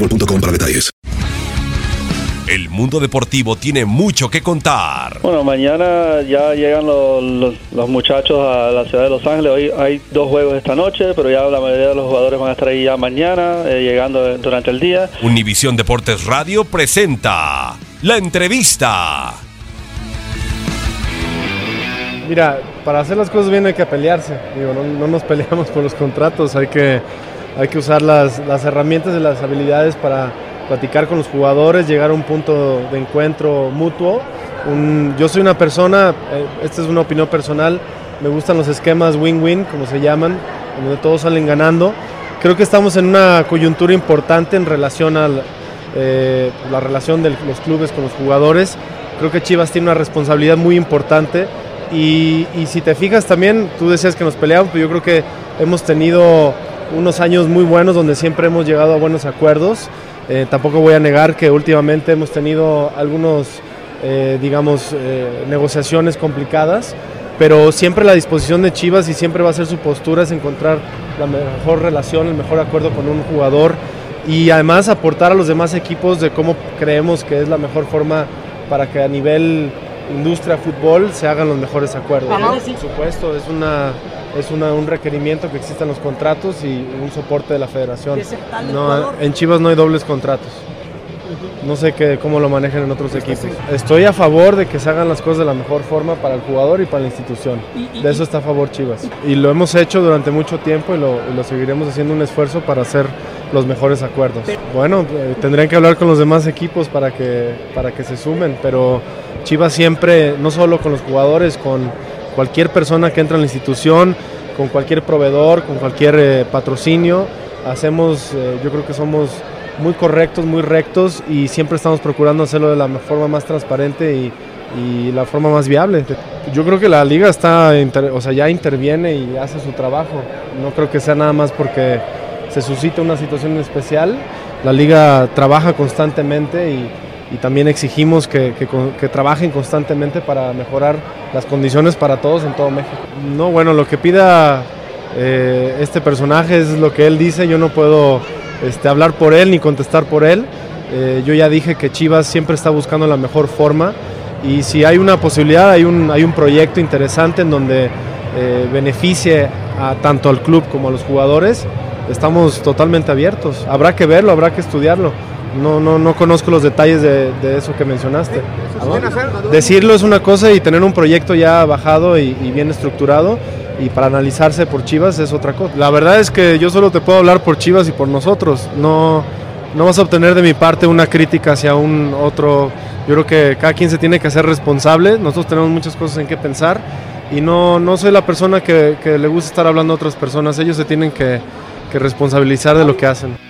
boostmobile.com para detalles. El mundo deportivo tiene mucho que contar. Bueno, mañana ya llegan los, los- los muchachos a la ciudad de Los Ángeles. Hoy hay dos juegos esta noche, pero ya la mayoría de los jugadores van a estar ahí ya mañana, eh, llegando durante el día. Univisión Deportes Radio presenta la entrevista. Mira, para hacer las cosas bien hay que pelearse. Digo, no, no nos peleamos por los contratos, hay que, hay que usar las, las herramientas y las habilidades para platicar con los jugadores, llegar a un punto de encuentro mutuo. Un- yo soy una persona, eh, esta es una opinión personal, me gustan los esquemas win-win, como se llaman, donde todos salen ganando. Creo que estamos en una coyuntura importante en relación a la relación de los clubes con los jugadores. Creo que Chivas tiene una responsabilidad muy importante y, y si te fijas también, tú decías que nos peleamos, pero yo creo que hemos tenido unos años muy buenos donde siempre hemos llegado a buenos acuerdos. Eh, tampoco voy a negar que últimamente hemos tenido algunos, eh, digamos, eh, negociaciones complicadas, pero siempre la disposición de Chivas y siempre va a ser su postura es encontrar la mejor relación, el mejor acuerdo con un jugador y además aportar a los demás equipos de cómo creemos que es la mejor forma para que a nivel industria fútbol se hagan los mejores acuerdos. ¿no? Por supuesto, es una es una- un requerimiento que exista en los contratos y un soporte de la federación. No, en Chivas no hay dobles contratos. No sé qué, cómo lo manejan en otros equipos. Estoy a favor de que se hagan las cosas de la mejor forma para el jugador y para la institución. De eso está a favor Chivas. Y lo hemos hecho durante mucho tiempo y lo, y lo seguiremos haciendo un esfuerzo para hacer los mejores acuerdos. Bueno, eh, tendrían que hablar con los demás equipos para que, para que se sumen, pero Chivas siempre, no solo con los jugadores, con cualquier persona que entra en la institución, con cualquier proveedor, con cualquier eh, patrocinio, hacemos, eh, yo creo que somos muy correctos, muy rectos y siempre estamos procurando hacerlo de la forma más transparente y, y la forma más viable. Yo creo que la liga está, o sea, ya interviene y hace su trabajo. No creo que sea nada más porque se suscita una situación especial. La liga trabaja constantemente y, y también exigimos que, que trabajen constantemente para mejorar las condiciones para todos en todo México. No, bueno, lo que pida eh, este personaje es lo que él dice, yo no puedo este, hablar por él ni contestar por él. Eh, yo ya dije que Chivas siempre está buscando la mejor forma y si hay una posibilidad, hay un, hay un proyecto interesante en donde eh, beneficie a tanto al club como a los jugadores, estamos totalmente abiertos. Habrá que verlo, habrá que estudiarlo. No, no, no conozco los detalles de, de eso que mencionaste. Decirlo es una cosa y tener un proyecto ya bajado y, y bien estructurado y para analizarse por Chivas es otra cosa. La verdad es que yo solo te puedo hablar por Chivas y por nosotros. No, no vas a obtener de mi parte una crítica hacia un otro. Yo creo que cada quien se tiene que hacer responsable. Nosotros tenemos muchas cosas en que pensar y no, no soy la persona que, que le gusta estar hablando a otras personas. Ellos se tienen que, que responsabilizar de lo que hacen.